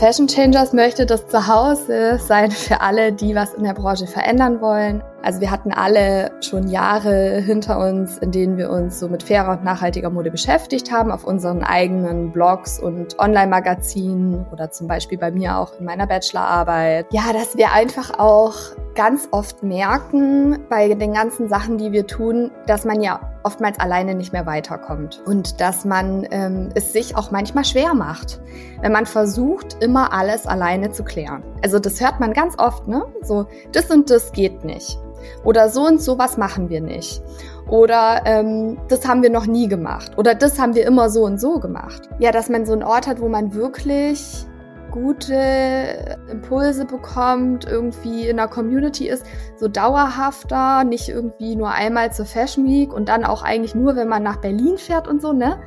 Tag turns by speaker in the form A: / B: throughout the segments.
A: Fashion Changers möchte das Zuhause sein für alle, die was in der Branche verändern wollen. Also wir hatten alle schon Jahre hinter uns, in denen wir uns so mit fairer und nachhaltiger Mode beschäftigt haben, auf unseren eigenen Blogs und Online-Magazinen oder zum Beispiel bei mir auch in meiner Bachelorarbeit. Ja, dass wir einfach auch ganz oft merken bei den ganzen Sachen, die wir tun, dass man ja oftmals alleine nicht mehr weiterkommt und dass man ähm, es sich auch manchmal schwer macht, wenn man versucht, immer alles alleine zu klären. Also das hört man ganz oft, ne? So, das und das geht nicht. Oder so und so was machen wir nicht. Oder ähm, das haben wir noch nie gemacht. Oder das haben wir immer so und so gemacht. Ja, dass man so einen Ort hat, wo man wirklich gute Impulse bekommt, irgendwie in der Community ist, so dauerhafter, nicht irgendwie nur einmal zur Fashion Week und dann auch eigentlich nur, wenn man nach Berlin fährt und so, ne?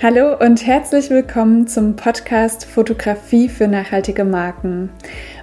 B: Hallo und herzlich willkommen zum Podcast Fotografie für nachhaltige Marken.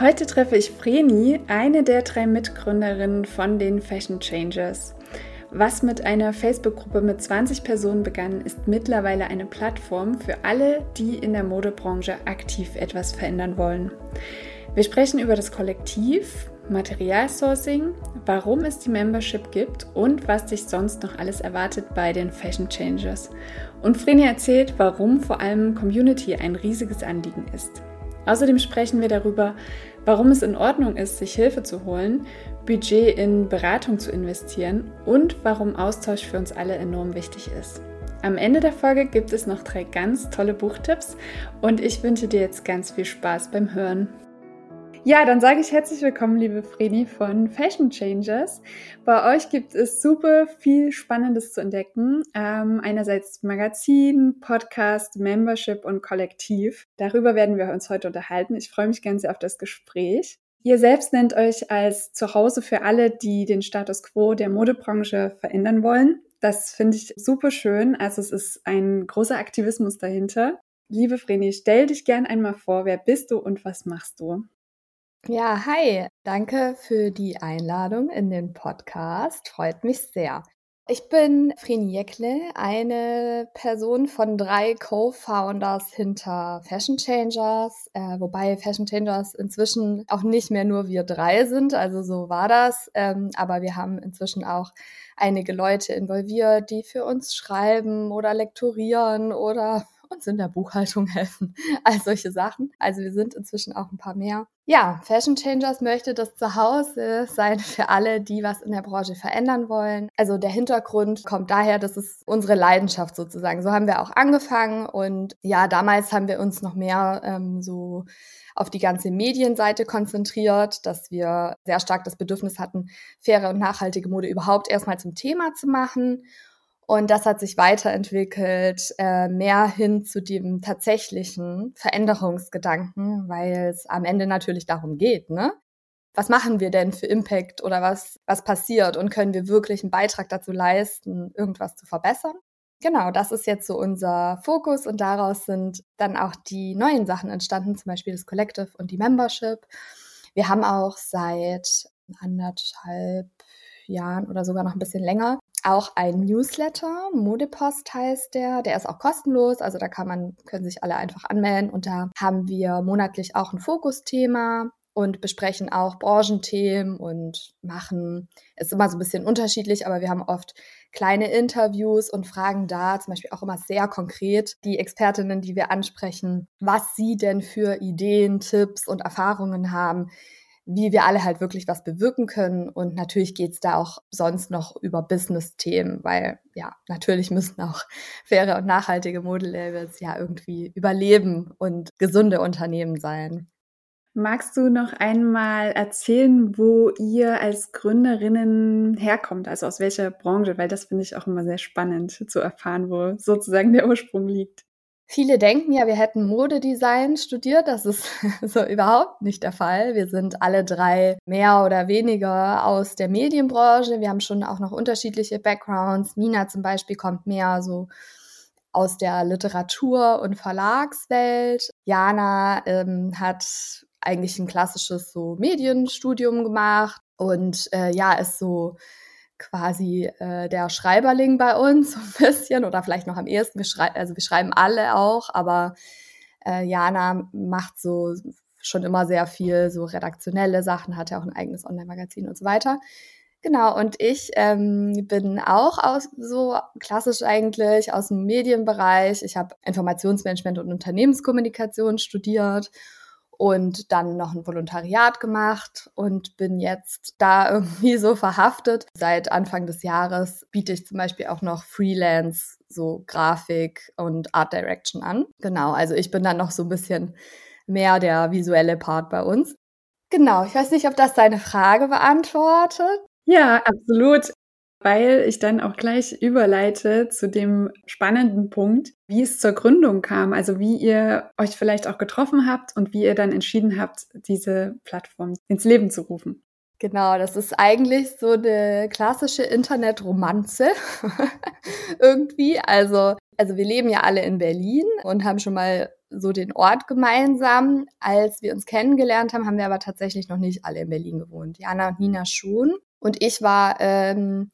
B: Heute treffe ich Vreni, eine der drei Mitgründerinnen von den Fashion Changers. Was mit einer Facebook-Gruppe mit 20 Personen begann, ist mittlerweile eine Plattform für alle, die in der Modebranche aktiv etwas verändern wollen. Wir sprechen über das Kollektiv, Materialsourcing, warum es die Membership gibt und was dich sonst noch alles erwartet bei den Fashion Changers. Und Vreni erzählt, warum vor allem Community ein riesiges Anliegen ist. Außerdem sprechen wir darüber, warum es in Ordnung ist, sich Hilfe zu holen, Budget in Beratung zu investieren und warum Austausch für uns alle enorm wichtig ist. Am Ende der Folge gibt es noch drei ganz tolle Buchtipps und ich wünsche dir jetzt ganz viel Spaß beim Hören. Ja, dann sage ich herzlich willkommen, liebe Fredi von Fashion Changers. Bei euch gibt es super viel Spannendes zu entdecken. Ähm, einerseits Magazin, Podcast, Membership und Kollektiv. Darüber werden wir uns heute unterhalten. Ich freue mich ganz sehr auf das Gespräch. Ihr selbst nennt euch als Zuhause für alle, die den Status quo der Modebranche verändern wollen. Das finde ich super schön. Also es ist ein großer Aktivismus dahinter. Liebe Vreni, stell dich gern einmal vor. Wer bist du und was machst du?
A: Ja, hi. Danke für die Einladung in den Podcast. Freut mich sehr. Ich bin Vreni Jekle, eine Person von drei Co-Founders hinter Fashion Changers, äh, wobei Fashion Changers inzwischen auch nicht mehr nur wir drei sind, also so war das, ähm, aber wir haben inzwischen auch einige Leute involviert, die für uns schreiben oder lektorieren oder uns in der Buchhaltung helfen, all solche Sachen. Also wir sind inzwischen auch ein paar mehr. Ja, Fashion Changers möchte das Zuhause sein für alle, die was in der Branche verändern wollen. Also der Hintergrund kommt daher, das ist unsere Leidenschaft sozusagen. So haben wir auch angefangen und ja, damals haben wir uns noch mehr ähm, so auf die ganze Medienseite konzentriert, dass wir sehr stark das Bedürfnis hatten, faire und nachhaltige Mode überhaupt erstmal zum Thema zu machen. Und das hat sich weiterentwickelt, äh, mehr hin zu dem tatsächlichen Veränderungsgedanken, weil es am Ende natürlich darum geht, ne? Was machen wir denn für Impact oder was, was passiert und können wir wirklich einen Beitrag dazu leisten, irgendwas zu verbessern? Genau, das ist jetzt so unser Fokus und daraus sind dann auch die neuen Sachen entstanden, zum Beispiel das Collective und die Membership. Wir haben auch seit anderthalb Jahren oder sogar noch ein bisschen länger auch ein Newsletter, Modepost heißt der, der ist auch kostenlos, also da kann man, können sich alle einfach anmelden. Und da haben wir monatlich auch ein Fokusthema und besprechen auch Branchenthemen und machen, ist immer so ein bisschen unterschiedlich, aber wir haben oft kleine Interviews und fragen da zum Beispiel auch immer sehr konkret die Expertinnen, die wir ansprechen, was sie denn für Ideen, Tipps und Erfahrungen haben, wie wir alle halt wirklich was bewirken können. Und natürlich geht's da auch sonst noch über Business-Themen, weil ja, natürlich müssen auch faire und nachhaltige Modelabels ja irgendwie überleben und gesunde Unternehmen sein.
B: Magst du noch einmal erzählen, wo ihr als Gründerinnen herkommt, also aus welcher Branche? Weil das finde ich auch immer sehr spannend zu erfahren, wo sozusagen der Ursprung liegt.
A: Viele denken ja, wir hätten Modedesign studiert. Das ist so überhaupt nicht der Fall. Wir sind alle drei mehr oder weniger aus der Medienbranche. Wir haben schon auch noch unterschiedliche Backgrounds. Nina zum Beispiel kommt mehr so aus der Literatur- und Verlagswelt. Jana ähm, hat eigentlich ein klassisches so Medienstudium gemacht und äh, ja, ist so quasi äh, der Schreiberling bei uns so ein bisschen oder vielleicht noch am ehesten. Wir also wir schreiben alle auch, aber äh, Jana macht so schon immer sehr viel so redaktionelle Sachen, hat ja auch ein eigenes Online-Magazin und so weiter. Genau, und ich ähm, bin auch aus so klassisch eigentlich aus dem Medienbereich. Ich habe Informationsmanagement und Unternehmenskommunikation studiert und dann noch ein Volontariat gemacht und bin jetzt da irgendwie so verhaftet. Seit Anfang des Jahres biete ich zum Beispiel auch noch Freelance, so Grafik und Art Direction an. Genau, also ich bin dann noch so ein bisschen mehr der visuelle Part bei uns. Genau, ich weiß nicht, ob das deine Frage beantwortet.
B: Ja, absolut weil ich dann auch gleich überleite zu dem spannenden Punkt, wie es zur Gründung kam, also wie ihr euch vielleicht auch getroffen habt und wie ihr dann entschieden habt, diese Plattform ins Leben zu rufen.
A: Genau, das ist eigentlich so eine klassische Internetromanze irgendwie. Also, also wir leben ja alle in Berlin und haben schon mal so den Ort gemeinsam. Als wir uns kennengelernt haben, haben wir aber tatsächlich noch nicht alle in Berlin gewohnt. Jana und Nina schon. Und ich war ähm,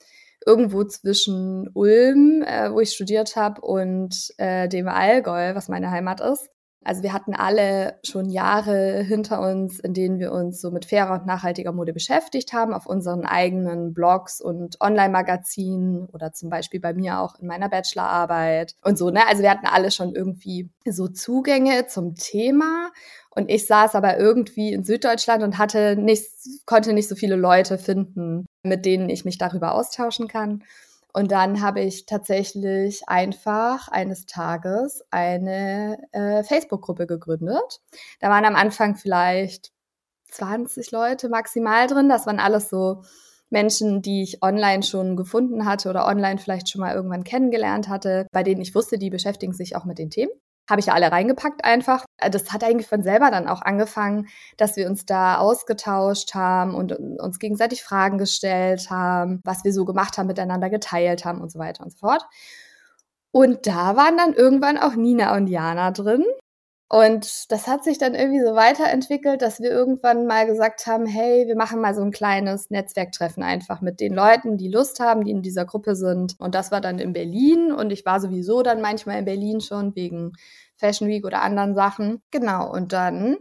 A: irgendwo zwischen Ulm, äh, wo ich studiert habe, und äh, dem Allgäu, was meine Heimat ist. Also wir hatten alle schon Jahre hinter uns, in denen wir uns so mit fairer und nachhaltiger Mode beschäftigt haben, auf unseren eigenen Blogs und Online-Magazinen oder zum Beispiel bei mir auch in meiner Bachelorarbeit und so. Ne? Also wir hatten alle schon irgendwie so Zugänge zum Thema und ich saß aber irgendwie in Süddeutschland und hatte nicht, konnte nicht so viele Leute finden, mit denen ich mich darüber austauschen kann. Und dann habe ich tatsächlich einfach eines Tages eine äh, Facebook-Gruppe gegründet. Da waren am Anfang vielleicht 20 Leute maximal drin. Das waren alles so Menschen, die ich online schon gefunden hatte oder online vielleicht schon mal irgendwann kennengelernt hatte, bei denen ich wusste, die beschäftigen sich auch mit den Themen habe ich ja alle reingepackt einfach. Das hat eigentlich von selber dann auch angefangen, dass wir uns da ausgetauscht haben und uns gegenseitig Fragen gestellt haben, was wir so gemacht haben, miteinander geteilt haben und so weiter und so fort. Und da waren dann irgendwann auch Nina und Jana drin. Und das hat sich dann irgendwie so weiterentwickelt, dass wir irgendwann mal gesagt haben, hey, wir machen mal so ein kleines Netzwerktreffen einfach mit den Leuten, die Lust haben, die in dieser Gruppe sind. Und das war dann in Berlin und ich war sowieso dann manchmal in Berlin schon wegen Fashion Week oder anderen Sachen. Genau, und dann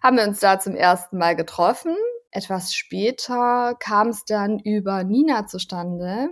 A: haben wir uns da zum ersten Mal getroffen. Etwas später kam es dann über Nina zustande,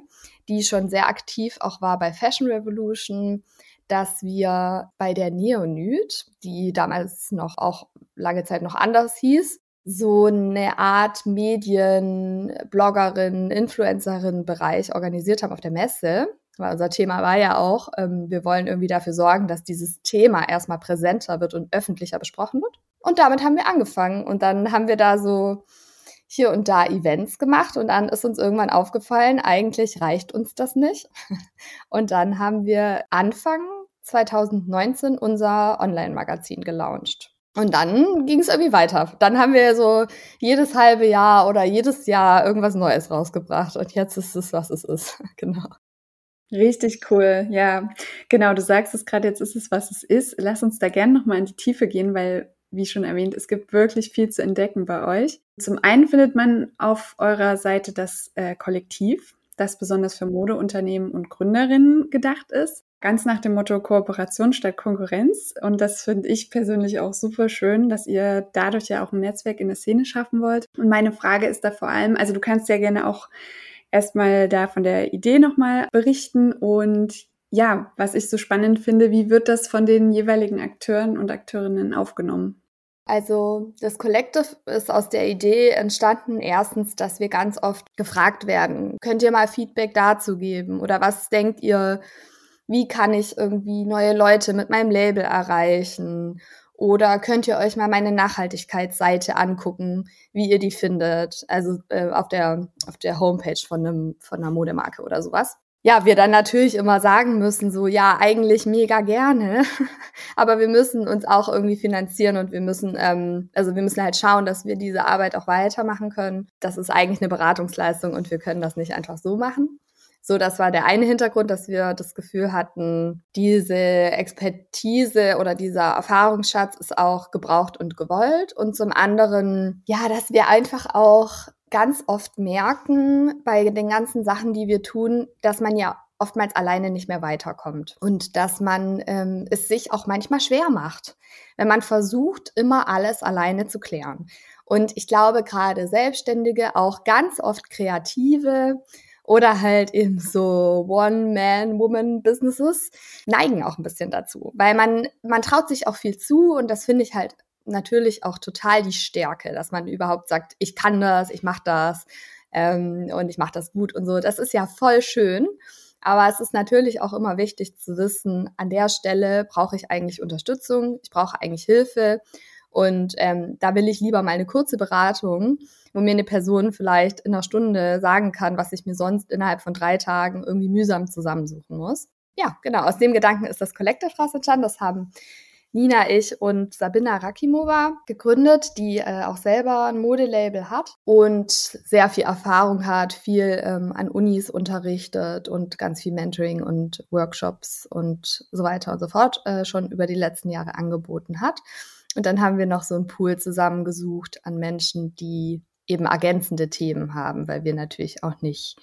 A: die schon sehr aktiv auch war bei Fashion Revolution dass wir bei der Neonyd, die damals noch auch lange Zeit noch anders hieß, so eine Art Medien, Bloggerin, Influencerin Bereich organisiert haben auf der Messe. Weil unser Thema war ja auch, ähm, wir wollen irgendwie dafür sorgen, dass dieses Thema erstmal präsenter wird und öffentlicher besprochen wird. Und damit haben wir angefangen. Und dann haben wir da so hier und da Events gemacht und dann ist uns irgendwann aufgefallen, eigentlich reicht uns das nicht. Und dann haben wir Anfang 2019 unser Online-Magazin gelauncht. Und dann ging es irgendwie weiter. Dann haben wir so jedes halbe Jahr oder jedes Jahr irgendwas Neues rausgebracht. Und jetzt ist es, was es ist. genau.
B: Richtig cool, ja. Genau, du sagst es gerade, jetzt ist es, was es ist. Lass uns da gerne nochmal in die Tiefe gehen, weil, wie schon erwähnt, es gibt wirklich viel zu entdecken bei euch. Zum einen findet man auf eurer Seite das äh, Kollektiv, das besonders für Modeunternehmen und Gründerinnen gedacht ist ganz nach dem Motto Kooperation statt Konkurrenz. Und das finde ich persönlich auch super schön, dass ihr dadurch ja auch ein Netzwerk in der Szene schaffen wollt. Und meine Frage ist da vor allem, also du kannst ja gerne auch erstmal da von der Idee nochmal berichten und ja, was ich so spannend finde, wie wird das von den jeweiligen Akteuren und Akteurinnen aufgenommen?
A: Also das Collective ist aus der Idee entstanden, erstens, dass wir ganz oft gefragt werden, könnt ihr mal Feedback dazu geben oder was denkt ihr, wie kann ich irgendwie neue Leute mit meinem Label erreichen? Oder könnt ihr euch mal meine Nachhaltigkeitsseite angucken, wie ihr die findet? Also äh, auf der auf der Homepage von einem von einer Modemarke oder sowas. ja, wir dann natürlich immer sagen müssen, so, ja, eigentlich mega gerne, aber wir müssen uns auch irgendwie finanzieren und wir müssen, ähm, also wir müssen halt schauen, dass wir diese Arbeit auch weitermachen können. Das ist eigentlich eine Beratungsleistung und wir können das nicht einfach so machen. So, das war der eine Hintergrund, dass wir das Gefühl hatten, diese Expertise oder dieser Erfahrungsschatz ist auch gebraucht und gewollt. Und zum anderen, ja, dass wir einfach auch ganz oft merken bei den ganzen Sachen, die wir tun, dass man ja oftmals alleine nicht mehr weiterkommt und dass man ähm, es sich auch manchmal schwer macht, wenn man versucht, immer alles alleine zu klären. Und ich glaube, gerade Selbstständige, auch ganz oft Kreative, oder halt eben so One-Man-Woman-Businesses neigen auch ein bisschen dazu, weil man, man traut sich auch viel zu und das finde ich halt natürlich auch total die Stärke, dass man überhaupt sagt, ich kann das, ich mache das ähm, und ich mache das gut und so. Das ist ja voll schön. Aber es ist natürlich auch immer wichtig zu wissen, an der Stelle brauche ich eigentlich Unterstützung, ich brauche eigentlich Hilfe. Und ähm, da will ich lieber mal eine kurze Beratung, wo mir eine Person vielleicht in einer Stunde sagen kann, was ich mir sonst innerhalb von drei Tagen irgendwie mühsam zusammensuchen muss. Ja, genau. Aus dem Gedanken ist das Collective Raus entstanden. Das haben Nina, ich und Sabina Rakimova gegründet, die äh, auch selber ein Modelabel hat und sehr viel Erfahrung hat, viel ähm, an Unis unterrichtet und ganz viel Mentoring und Workshops und so weiter und so fort äh, schon über die letzten Jahre angeboten hat. Und dann haben wir noch so einen Pool zusammengesucht an Menschen, die eben ergänzende Themen haben, weil wir natürlich auch nicht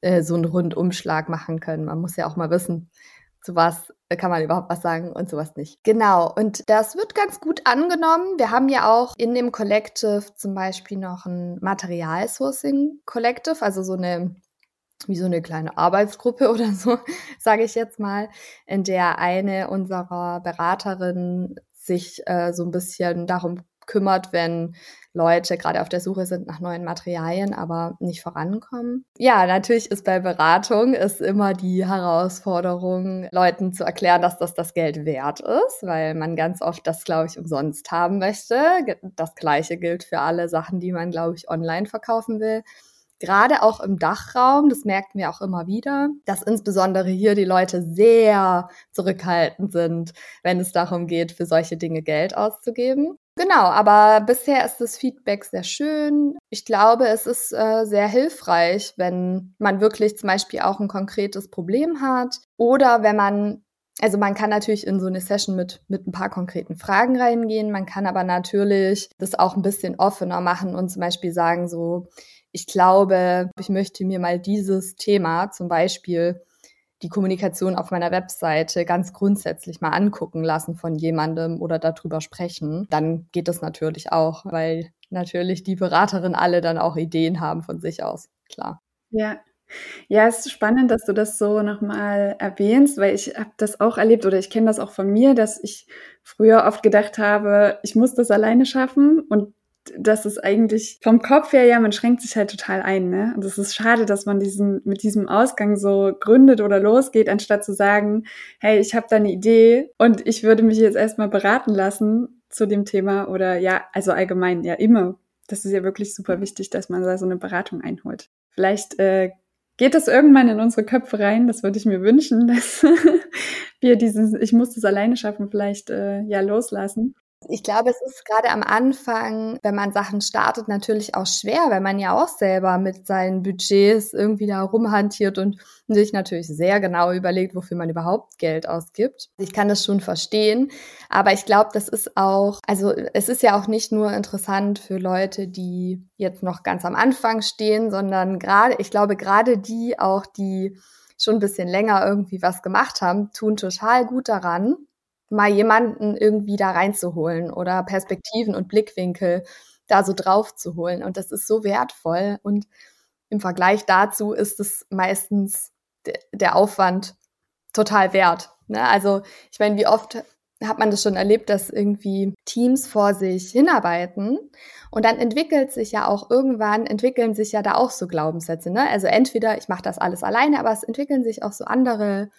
A: äh, so einen Rundumschlag machen können. Man muss ja auch mal wissen, zu was kann man überhaupt was sagen und sowas nicht. Genau, und das wird ganz gut angenommen. Wir haben ja auch in dem Collective zum Beispiel noch ein Materialsourcing Collective, also so eine wie so eine kleine Arbeitsgruppe oder so, sage ich jetzt mal, in der eine unserer Beraterinnen sich äh, so ein bisschen darum kümmert, wenn Leute gerade auf der Suche sind nach neuen Materialien, aber nicht vorankommen. Ja, natürlich ist bei Beratung ist immer die Herausforderung, Leuten zu erklären, dass das das Geld wert ist, weil man ganz oft das, glaube ich, umsonst haben möchte. Das Gleiche gilt für alle Sachen, die man, glaube ich, online verkaufen will gerade auch im Dachraum, das merken wir auch immer wieder, dass insbesondere hier die Leute sehr zurückhaltend sind, wenn es darum geht, für solche Dinge Geld auszugeben. Genau, aber bisher ist das Feedback sehr schön. Ich glaube, es ist äh, sehr hilfreich, wenn man wirklich zum Beispiel auch ein konkretes Problem hat oder wenn man, also man kann natürlich in so eine Session mit, mit ein paar konkreten Fragen reingehen, man kann aber natürlich das auch ein bisschen offener machen und zum Beispiel sagen so, ich glaube, ich möchte mir mal dieses Thema, zum Beispiel die Kommunikation auf meiner Webseite, ganz grundsätzlich mal angucken lassen von jemandem oder darüber sprechen. Dann geht das natürlich auch, weil natürlich die Beraterin alle dann auch Ideen haben von sich aus. Klar.
B: Ja, ja, es ist spannend, dass du das so nochmal erwähnst, weil ich habe das auch erlebt oder ich kenne das auch von mir, dass ich früher oft gedacht habe, ich muss das alleine schaffen und das ist eigentlich vom Kopf her, ja, man schränkt sich halt total ein, ne? Und es ist schade, dass man diesen, mit diesem Ausgang so gründet oder losgeht, anstatt zu sagen, hey, ich habe da eine Idee und ich würde mich jetzt erstmal beraten lassen zu dem Thema oder ja, also allgemein, ja, immer. Das ist ja wirklich super wichtig, dass man da so eine Beratung einholt. Vielleicht äh, geht das irgendwann in unsere Köpfe rein, das würde ich mir wünschen, dass wir dieses, ich muss das alleine schaffen, vielleicht äh, ja loslassen.
A: Ich glaube, es ist gerade am Anfang, wenn man Sachen startet, natürlich auch schwer, weil man ja auch selber mit seinen Budgets irgendwie da rumhantiert und sich natürlich sehr genau überlegt, wofür man überhaupt Geld ausgibt. Ich kann das schon verstehen, aber ich glaube, das ist auch, also es ist ja auch nicht nur interessant für Leute, die jetzt noch ganz am Anfang stehen, sondern gerade, ich glaube, gerade die auch, die schon ein bisschen länger irgendwie was gemacht haben, tun total gut daran, mal jemanden irgendwie da reinzuholen oder Perspektiven und Blickwinkel da so drauf zu holen. Und das ist so wertvoll. Und im Vergleich dazu ist es meistens der Aufwand total wert. Ne? Also ich meine, wie oft hat man das schon erlebt, dass irgendwie Teams vor sich hinarbeiten und dann entwickelt sich ja auch irgendwann, entwickeln sich ja da auch so Glaubenssätze. Ne? Also entweder ich mache das alles alleine, aber es entwickeln sich auch so andere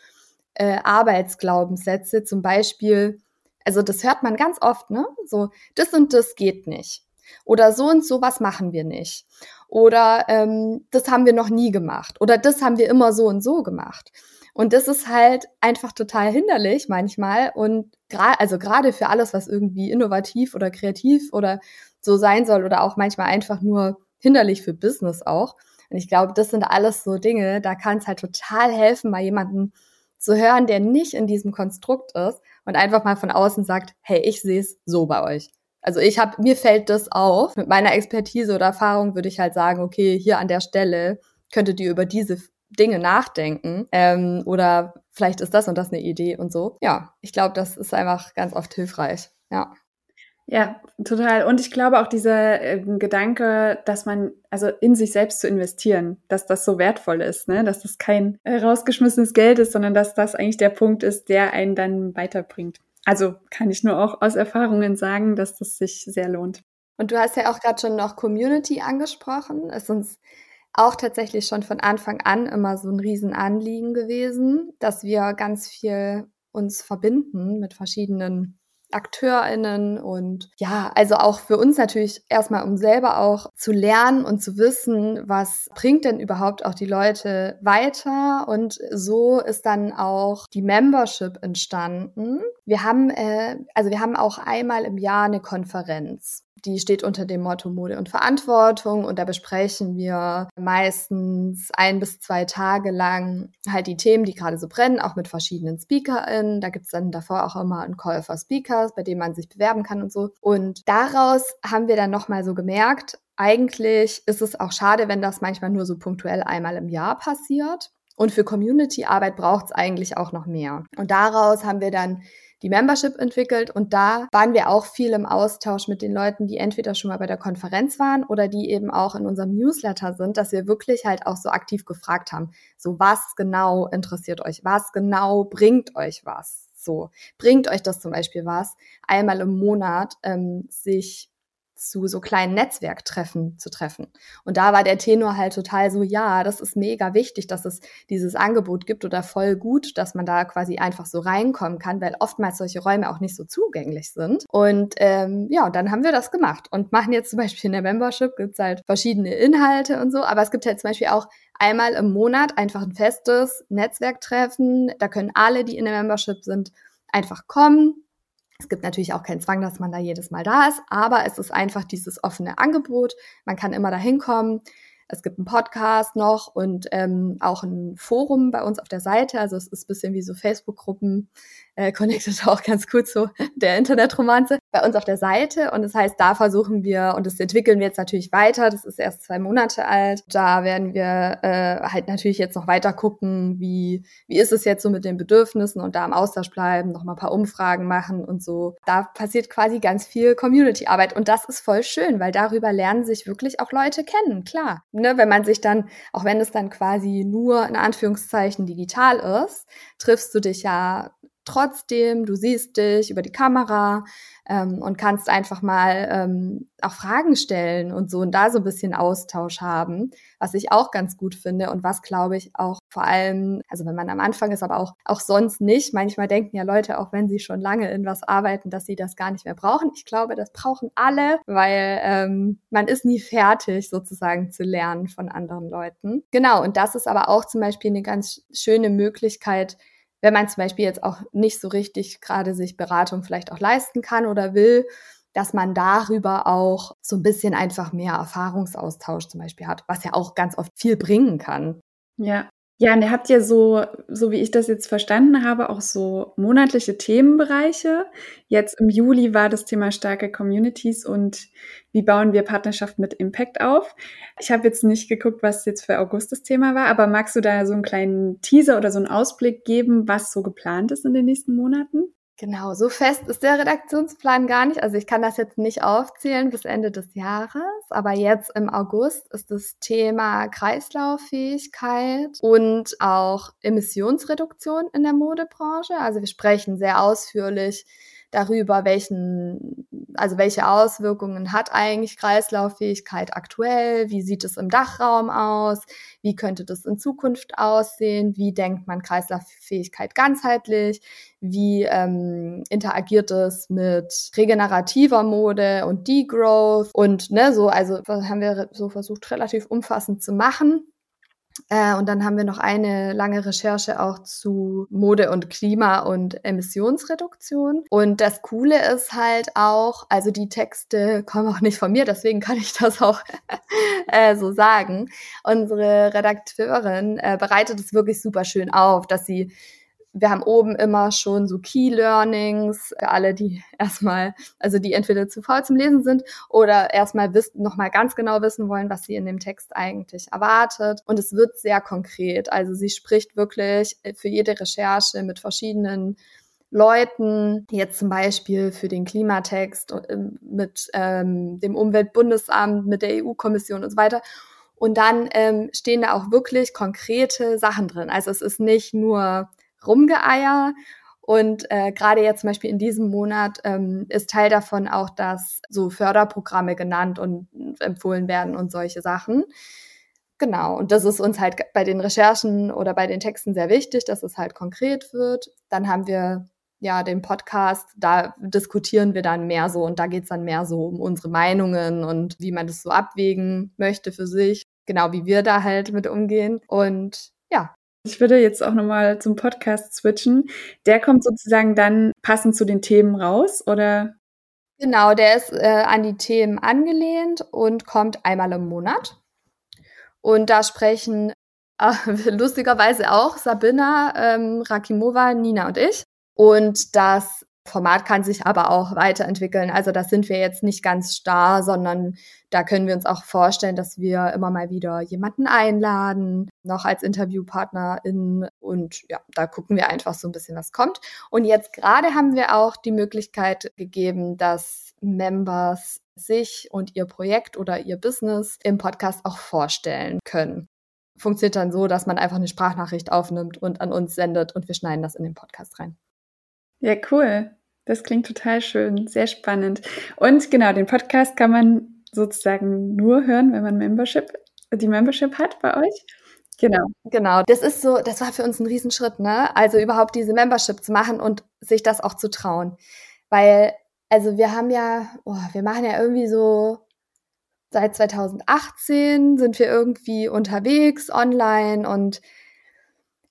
A: äh, Arbeitsglaubenssätze, zum Beispiel, also das hört man ganz oft, ne? So, das und das geht nicht. Oder so und so was machen wir nicht. Oder ähm, das haben wir noch nie gemacht. Oder das haben wir immer so und so gemacht. Und das ist halt einfach total hinderlich manchmal. Und gerade, also gerade für alles, was irgendwie innovativ oder kreativ oder so sein soll oder auch manchmal einfach nur hinderlich für Business auch. Und ich glaube, das sind alles so Dinge, da kann es halt total helfen, mal jemanden zu hören, der nicht in diesem Konstrukt ist und einfach mal von außen sagt, hey, ich sehe es so bei euch. Also ich habe, mir fällt das auf. Mit meiner Expertise oder Erfahrung würde ich halt sagen, okay, hier an der Stelle könntet ihr über diese Dinge nachdenken. Ähm, oder vielleicht ist das und das eine Idee und so. Ja, ich glaube, das ist einfach ganz oft hilfreich. Ja.
B: Ja, total. Und ich glaube auch dieser äh, Gedanke, dass man, also in sich selbst zu investieren, dass das so wertvoll ist, ne? dass das kein äh, rausgeschmissenes Geld ist, sondern dass das eigentlich der Punkt ist, der einen dann weiterbringt. Also kann ich nur auch aus Erfahrungen sagen, dass das sich sehr lohnt.
A: Und du hast ja auch gerade schon noch Community angesprochen. Ist uns auch tatsächlich schon von Anfang an immer so ein Riesenanliegen gewesen, dass wir ganz viel uns verbinden mit verschiedenen AkteurInnen und ja, also auch für uns natürlich erstmal, um selber auch zu lernen und zu wissen, was bringt denn überhaupt auch die Leute weiter und so ist dann auch die Membership entstanden. Wir haben, äh, also wir haben auch einmal im Jahr eine Konferenz die steht unter dem Motto Mode und Verantwortung und da besprechen wir meistens ein bis zwei Tage lang halt die Themen, die gerade so brennen, auch mit verschiedenen SpeakerInnen. Da gibt's dann davor auch immer einen Call for Speakers, bei dem man sich bewerben kann und so. Und daraus haben wir dann nochmal so gemerkt, eigentlich ist es auch schade, wenn das manchmal nur so punktuell einmal im Jahr passiert. Und für Community-Arbeit braucht es eigentlich auch noch mehr. Und daraus haben wir dann die Membership entwickelt. Und da waren wir auch viel im Austausch mit den Leuten, die entweder schon mal bei der Konferenz waren oder die eben auch in unserem Newsletter sind, dass wir wirklich halt auch so aktiv gefragt haben, so was genau interessiert euch, was genau bringt euch was. So, bringt euch das zum Beispiel was, einmal im Monat ähm, sich zu so kleinen Netzwerktreffen zu treffen. Und da war der Tenor halt total so, ja, das ist mega wichtig, dass es dieses Angebot gibt oder voll gut, dass man da quasi einfach so reinkommen kann, weil oftmals solche Räume auch nicht so zugänglich sind. Und ähm, ja, dann haben wir das gemacht und machen jetzt zum Beispiel in der Membership gibt's halt verschiedene Inhalte und so, aber es gibt halt zum Beispiel auch einmal im Monat einfach ein festes Netzwerktreffen. Da können alle, die in der Membership sind, einfach kommen, es gibt natürlich auch keinen Zwang, dass man da jedes Mal da ist, aber es ist einfach dieses offene Angebot. Man kann immer da hinkommen. Es gibt einen Podcast noch und ähm, auch ein Forum bei uns auf der Seite. Also es ist bisschen wie so Facebook-Gruppen, äh, connected auch ganz gut zu der Internetromanze bei uns auf der Seite. Und das heißt, da versuchen wir, und das entwickeln wir jetzt natürlich weiter, das ist erst zwei Monate alt. Da werden wir äh, halt natürlich jetzt noch weiter gucken, wie, wie ist es jetzt so mit den Bedürfnissen und da im Austausch bleiben, noch mal ein paar Umfragen machen und so. Da passiert quasi ganz viel Community-Arbeit und das ist voll schön, weil darüber lernen sich wirklich auch Leute kennen, klar. Ne, wenn man sich dann, auch wenn es dann quasi nur in Anführungszeichen digital ist, triffst du dich ja trotzdem, du siehst dich über die Kamera ähm, und kannst einfach mal ähm, auch Fragen stellen und so und da so ein bisschen Austausch haben, was ich auch ganz gut finde und was glaube ich auch vor allem, also wenn man am Anfang ist, aber auch, auch sonst nicht. Manchmal denken ja Leute, auch wenn sie schon lange in was arbeiten, dass sie das gar nicht mehr brauchen. Ich glaube, das brauchen alle, weil ähm, man ist nie fertig sozusagen zu lernen von anderen Leuten. Genau, und das ist aber auch zum Beispiel eine ganz schöne Möglichkeit, wenn man zum Beispiel jetzt auch nicht so richtig gerade sich Beratung vielleicht auch leisten kann oder will, dass man darüber auch so ein bisschen einfach mehr Erfahrungsaustausch zum Beispiel hat, was ja auch ganz oft viel bringen kann.
B: Ja, ja, und ihr habt ja so, so wie ich das jetzt verstanden habe, auch so monatliche Themenbereiche. Jetzt im Juli war das Thema starke Communities und wie bauen wir Partnerschaft mit Impact auf. Ich habe jetzt nicht geguckt, was jetzt für August das Thema war, aber magst du da so einen kleinen Teaser oder so einen Ausblick geben, was so geplant ist in den nächsten Monaten?
A: Genau, so fest ist der Redaktionsplan gar nicht. Also ich kann das jetzt nicht aufzählen bis Ende des Jahres, aber jetzt im August ist das Thema Kreislauffähigkeit und auch Emissionsreduktion in der Modebranche. Also wir sprechen sehr ausführlich darüber, welchen, also welche Auswirkungen hat eigentlich Kreislauffähigkeit aktuell, wie sieht es im Dachraum aus, wie könnte das in Zukunft aussehen, wie denkt man Kreislauffähigkeit ganzheitlich, wie ähm, interagiert es mit regenerativer Mode und Degrowth? Und ne, so, also haben wir so versucht, relativ umfassend zu machen. Äh, und dann haben wir noch eine lange Recherche auch zu Mode und Klima und Emissionsreduktion. Und das Coole ist halt auch, also die Texte kommen auch nicht von mir, deswegen kann ich das auch äh, so sagen. Unsere Redakteurin äh, bereitet es wirklich super schön auf, dass sie wir haben oben immer schon so Key Learnings für alle, die erstmal, also die entweder zu faul zum Lesen sind oder erstmal wissen, nochmal ganz genau wissen wollen, was sie in dem Text eigentlich erwartet. Und es wird sehr konkret. Also sie spricht wirklich für jede Recherche mit verschiedenen Leuten, jetzt zum Beispiel für den Klimatext ähm, mit ähm, dem Umweltbundesamt, mit der EU-Kommission und so weiter. Und dann ähm, stehen da auch wirklich konkrete Sachen drin. Also es ist nicht nur Rumgeeier. Und äh, gerade jetzt zum Beispiel in diesem Monat ähm, ist Teil davon auch, dass so Förderprogramme genannt und empfohlen werden und solche Sachen. Genau, und das ist uns halt bei den Recherchen oder bei den Texten sehr wichtig, dass es halt konkret wird. Dann haben wir ja den Podcast, da diskutieren wir dann mehr so und da geht's dann mehr so um unsere Meinungen und wie man das so abwägen möchte für sich. Genau, wie wir da halt mit umgehen. Und ja,
B: ich würde jetzt auch nochmal zum Podcast switchen. Der kommt sozusagen dann passend zu den Themen raus, oder?
A: Genau, der ist äh, an die Themen angelehnt und kommt einmal im Monat. Und da sprechen äh, lustigerweise auch Sabina, ähm, Rakimova, Nina und ich. Und das Format kann sich aber auch weiterentwickeln. Also da sind wir jetzt nicht ganz starr, sondern da können wir uns auch vorstellen, dass wir immer mal wieder jemanden einladen, noch als Interviewpartnerin. Und ja, da gucken wir einfach so ein bisschen, was kommt. Und jetzt gerade haben wir auch die Möglichkeit gegeben, dass Members sich und ihr Projekt oder ihr Business im Podcast auch vorstellen können. Funktioniert dann so, dass man einfach eine Sprachnachricht aufnimmt und an uns sendet und wir schneiden das in den Podcast rein.
B: Ja, cool. Das klingt total schön, sehr spannend. Und genau, den Podcast kann man sozusagen nur hören, wenn man Membership, die Membership hat bei euch.
A: Genau. Genau. Das ist so, das war für uns ein Riesenschritt, ne? Also überhaupt diese Membership zu machen und sich das auch zu trauen. Weil, also wir haben ja, oh, wir machen ja irgendwie so seit 2018 sind wir irgendwie unterwegs online und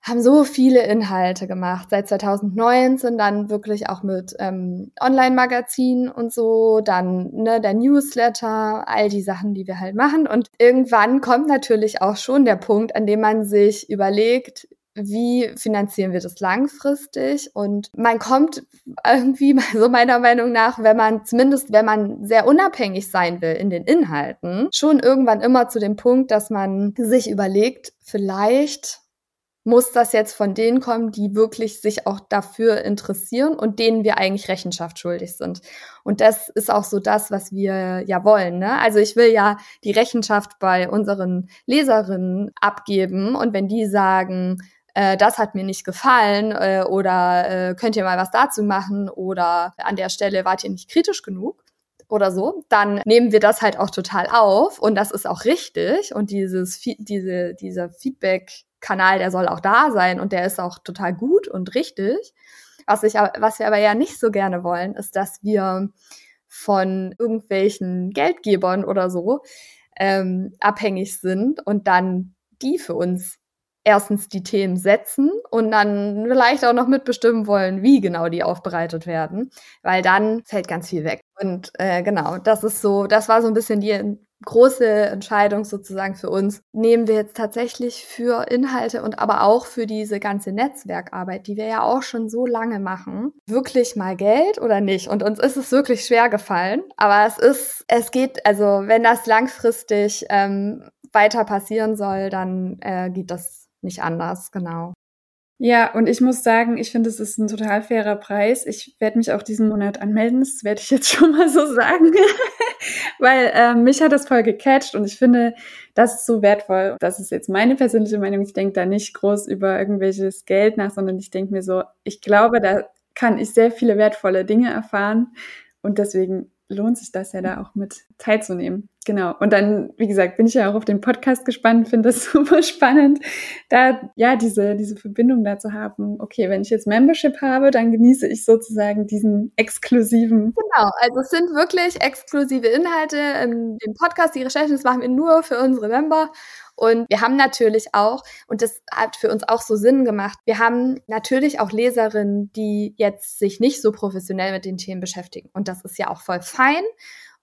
A: haben so viele Inhalte gemacht. Seit 2019 dann wirklich auch mit ähm, Online-Magazin und so, dann ne, der Newsletter, all die Sachen, die wir halt machen. Und irgendwann kommt natürlich auch schon der Punkt, an dem man sich überlegt, wie finanzieren wir das langfristig? Und man kommt irgendwie, so meiner Meinung nach, wenn man, zumindest wenn man sehr unabhängig sein will in den Inhalten, schon irgendwann immer zu dem Punkt, dass man sich überlegt, vielleicht muss das jetzt von denen kommen, die wirklich sich auch dafür interessieren und denen wir eigentlich Rechenschaft schuldig sind. Und das ist auch so das, was wir ja wollen. Ne? Also ich will ja die Rechenschaft bei unseren Leserinnen abgeben und wenn die sagen, äh, das hat mir nicht gefallen äh, oder äh, könnt ihr mal was dazu machen oder an der Stelle wart ihr nicht kritisch genug, oder so, dann nehmen wir das halt auch total auf und das ist auch richtig und dieses diese dieser Feedback Kanal, der soll auch da sein und der ist auch total gut und richtig. Was, ich, was wir aber ja nicht so gerne wollen, ist, dass wir von irgendwelchen Geldgebern oder so ähm, abhängig sind und dann die für uns erstens die Themen setzen und dann vielleicht auch noch mitbestimmen wollen, wie genau die aufbereitet werden, weil dann fällt ganz viel weg. Und äh, genau, das ist so, das war so ein bisschen die große Entscheidung sozusagen für uns. Nehmen wir jetzt tatsächlich für Inhalte und aber auch für diese ganze Netzwerkarbeit, die wir ja auch schon so lange machen, wirklich mal Geld oder nicht? Und uns ist es wirklich schwer gefallen, aber es ist, es geht, also wenn das langfristig ähm, weiter passieren soll, dann äh, geht das nicht anders, genau.
B: Ja, und ich muss sagen, ich finde, es ist ein total fairer Preis. Ich werde mich auch diesen Monat anmelden, das werde ich jetzt schon mal so sagen, weil äh, mich hat das voll gecatcht und ich finde, das ist so wertvoll. Das ist jetzt meine persönliche Meinung. Ich denke da nicht groß über irgendwelches Geld nach, sondern ich denke mir so, ich glaube, da kann ich sehr viele wertvolle Dinge erfahren. Und deswegen lohnt sich das ja da auch mit teilzunehmen. Genau. Und dann, wie gesagt, bin ich ja auch auf den Podcast gespannt, finde das super spannend, da ja diese, diese Verbindung da zu haben. Okay, wenn ich jetzt Membership habe, dann genieße ich sozusagen diesen exklusiven.
A: Genau, also es sind wirklich exklusive Inhalte im Podcast. Die Recherchen, das machen wir nur für unsere Member. Und wir haben natürlich auch, und das hat für uns auch so Sinn gemacht, wir haben natürlich auch Leserinnen, die jetzt sich nicht so professionell mit den Themen beschäftigen. Und das ist ja auch voll fein.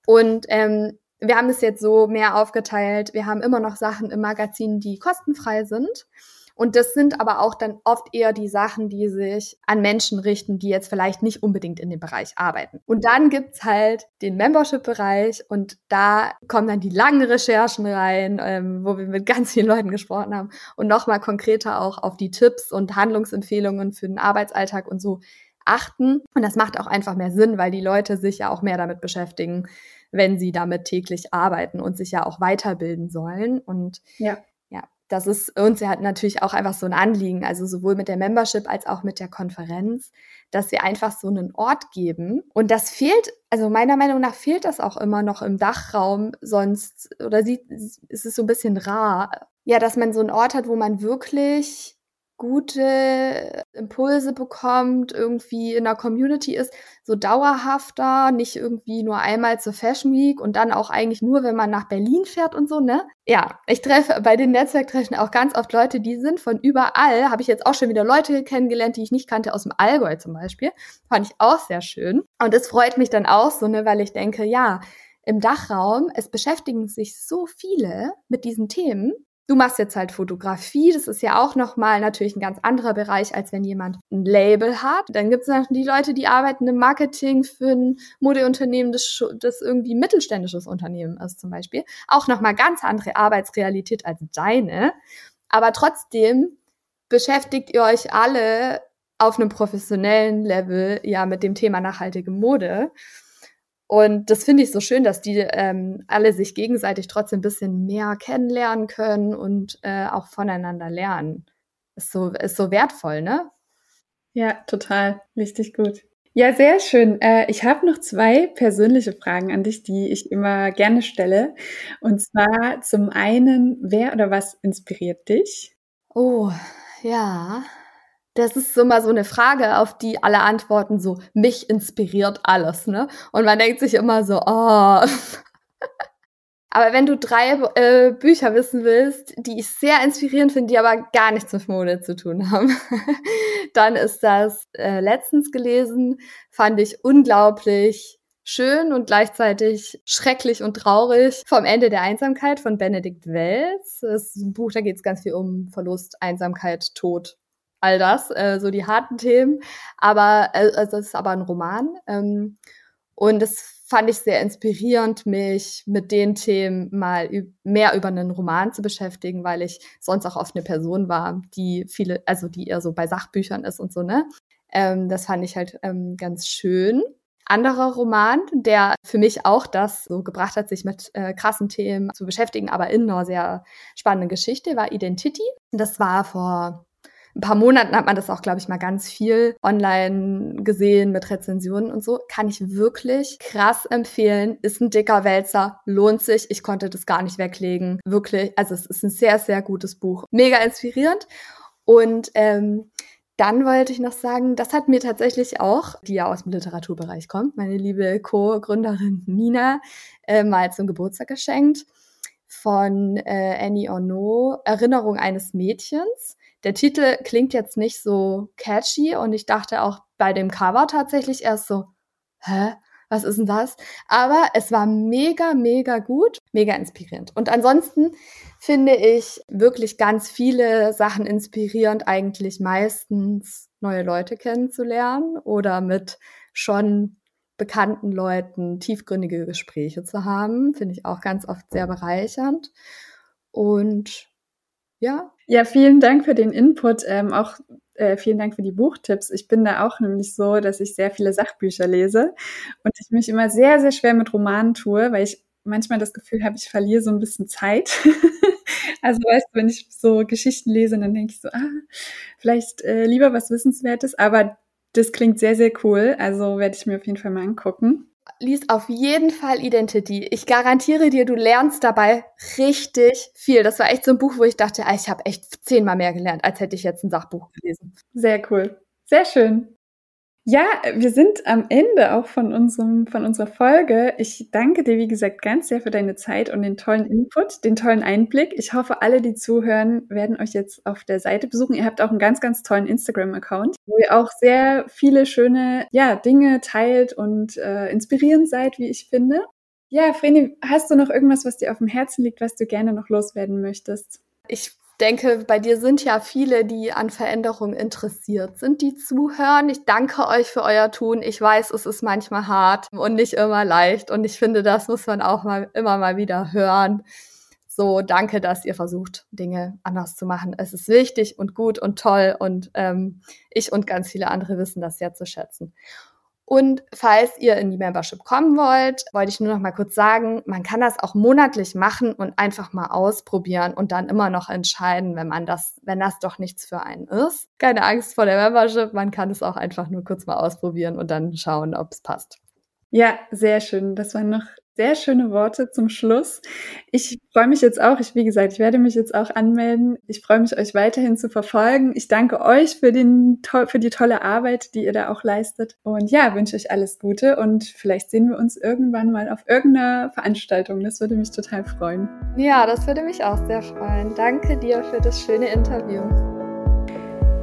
A: Und ähm, wir haben es jetzt so mehr aufgeteilt. Wir haben immer noch Sachen im Magazin, die kostenfrei sind. Und das sind aber auch dann oft eher die Sachen, die sich an Menschen richten, die jetzt vielleicht nicht unbedingt in dem Bereich arbeiten. Und dann gibt's halt den Membership-Bereich und da kommen dann die langen Recherchen rein, ähm, wo wir mit ganz vielen Leuten gesprochen haben und nochmal konkreter auch auf die Tipps und Handlungsempfehlungen für den Arbeitsalltag und so achten. Und das macht auch einfach mehr Sinn, weil die Leute sich ja auch mehr damit beschäftigen, wenn sie damit täglich arbeiten und sich ja auch weiterbilden sollen. Und ja das ist uns ja natürlich auch einfach so ein Anliegen, also sowohl mit der Membership als auch mit der Konferenz, dass wir einfach so einen Ort geben. Und das fehlt, also meiner Meinung nach fehlt das auch immer noch im Dachraum, sonst, oder sieht, ist es so ein bisschen rar. Ja, dass man so einen Ort hat, wo man wirklich gute Impulse bekommt, irgendwie in der Community ist, so dauerhafter, nicht irgendwie nur einmal zur Fashion Week und dann auch eigentlich nur, wenn man nach Berlin fährt und so, ne? Ja, ich treffe bei den Netzwerktreffen auch ganz oft Leute, die sind von überall, habe ich jetzt auch schon wieder Leute kennengelernt, die ich nicht kannte, aus dem Allgäu zum Beispiel. Fand ich auch sehr schön. Und es freut mich dann auch so, ne, weil ich denke, ja, im Dachraum, es beschäftigen sich so viele mit diesen Themen Du machst jetzt halt Fotografie, das ist ja auch nochmal natürlich ein ganz anderer Bereich, als wenn jemand ein Label hat. Dann gibt es noch die Leute, die arbeiten im Marketing für ein Modeunternehmen, das, das irgendwie mittelständisches Unternehmen ist zum Beispiel. Auch nochmal ganz andere Arbeitsrealität als deine. Aber trotzdem beschäftigt ihr euch alle auf einem professionellen Level ja mit dem Thema nachhaltige Mode. Und das finde ich so schön, dass die ähm, alle sich gegenseitig trotzdem ein bisschen mehr kennenlernen können und äh, auch voneinander lernen. Ist so, ist so wertvoll, ne?
B: Ja, total. Richtig gut. Ja, sehr schön. Äh, ich habe noch zwei persönliche Fragen an dich, die ich immer gerne stelle. Und zwar zum einen, wer oder was inspiriert dich?
A: Oh, ja. Das ist immer so eine Frage, auf die alle antworten so, mich inspiriert alles, ne? Und man denkt sich immer so, oh. aber wenn du drei äh, Bücher wissen willst, die ich sehr inspirierend finde, die aber gar nichts mit Mode zu tun haben, dann ist das äh, letztens gelesen, fand ich unglaublich schön und gleichzeitig schrecklich und traurig vom Ende der Einsamkeit von Benedikt Wells. Das ist ein Buch, da geht es ganz viel um Verlust, Einsamkeit, Tod all das, äh, so die harten Themen. Aber äh, es ist aber ein Roman. Ähm, und das fand ich sehr inspirierend, mich mit den Themen mal mehr über einen Roman zu beschäftigen, weil ich sonst auch oft eine Person war, die viele, also die eher so bei Sachbüchern ist und so, ne? Ähm, das fand ich halt ähm, ganz schön. Anderer Roman, der für mich auch das so gebracht hat, sich mit äh, krassen Themen zu beschäftigen, aber in einer sehr spannenden Geschichte, war Identity. Das war vor ein paar Monaten hat man das auch, glaube ich, mal ganz viel online gesehen mit Rezensionen und so. Kann ich wirklich krass empfehlen. Ist ein dicker Wälzer, lohnt sich. Ich konnte das gar nicht weglegen. Wirklich, also es ist ein sehr, sehr gutes Buch. Mega inspirierend. Und ähm, dann wollte ich noch sagen, das hat mir tatsächlich auch, die ja aus dem Literaturbereich kommt, meine liebe Co-Gründerin Nina, äh, mal zum Geburtstag geschenkt von äh, Annie Orno, Erinnerung eines Mädchens. Der Titel klingt jetzt nicht so catchy und ich dachte auch bei dem Cover tatsächlich erst so, hä? Was ist denn das? Aber es war mega, mega gut, mega inspirierend. Und ansonsten finde ich wirklich ganz viele Sachen inspirierend, eigentlich meistens neue Leute kennenzulernen oder mit schon bekannten Leuten tiefgründige Gespräche zu haben. Finde ich auch ganz oft sehr bereichernd. Und ja.
B: Ja, vielen Dank für den Input. Ähm, auch äh, vielen Dank für die Buchtipps. Ich bin da auch nämlich so, dass ich sehr viele Sachbücher lese und ich mich immer sehr, sehr schwer mit Romanen tue, weil ich manchmal das Gefühl habe, ich verliere so ein bisschen Zeit. also weißt du, wenn ich so Geschichten lese, dann denke ich so, ah, vielleicht äh, lieber was Wissenswertes. Aber Das klingt sehr, sehr cool. Also werde ich mir auf jeden Fall mal angucken
A: lies auf jeden Fall Identity. Ich garantiere dir, du lernst dabei richtig viel. Das war echt so ein Buch, wo ich dachte, ah, ich habe echt zehnmal mehr gelernt, als hätte ich jetzt ein Sachbuch gelesen.
B: Sehr cool. Sehr schön. Ja, wir sind am Ende auch von unserem, von unserer Folge. Ich danke dir, wie gesagt, ganz sehr für deine Zeit und den tollen Input, den tollen Einblick. Ich hoffe, alle, die zuhören, werden euch jetzt auf der Seite besuchen. Ihr habt auch einen ganz, ganz tollen Instagram-Account, wo ihr auch sehr viele schöne, ja, Dinge teilt und äh, inspirierend seid, wie ich finde. Ja, Vreni, hast du noch irgendwas, was dir auf dem Herzen liegt, was du gerne noch loswerden möchtest?
A: Ich denke, bei dir sind ja viele, die an Veränderungen interessiert sind, die zuhören. Ich danke euch für euer Tun. Ich weiß, es ist manchmal hart und nicht immer leicht. Und ich finde, das muss man auch mal immer mal wieder hören. So, danke, dass ihr versucht, Dinge anders zu machen. Es ist wichtig und gut und toll und ähm, ich und ganz viele andere wissen das sehr zu schätzen. Und falls ihr in die Membership kommen wollt, wollte ich nur noch mal kurz sagen, man kann das auch monatlich machen und einfach mal ausprobieren und dann immer noch entscheiden, wenn man das, wenn das doch nichts für einen ist. Keine Angst vor der Membership, man kann es auch einfach nur kurz mal ausprobieren und dann schauen, ob es passt.
B: Ja, sehr schön. Das waren noch sehr schöne Worte zum Schluss. Ich freue mich jetzt auch, ich, wie gesagt, ich werde mich jetzt auch anmelden. Ich freue mich, euch weiterhin zu verfolgen. Ich danke euch für, den, für die tolle Arbeit, die ihr da auch leistet. Und ja, wünsche euch alles Gute und vielleicht sehen wir uns irgendwann mal auf irgendeiner Veranstaltung. Das würde mich total freuen.
A: Ja, das würde mich auch sehr freuen. Danke dir für das schöne Interview.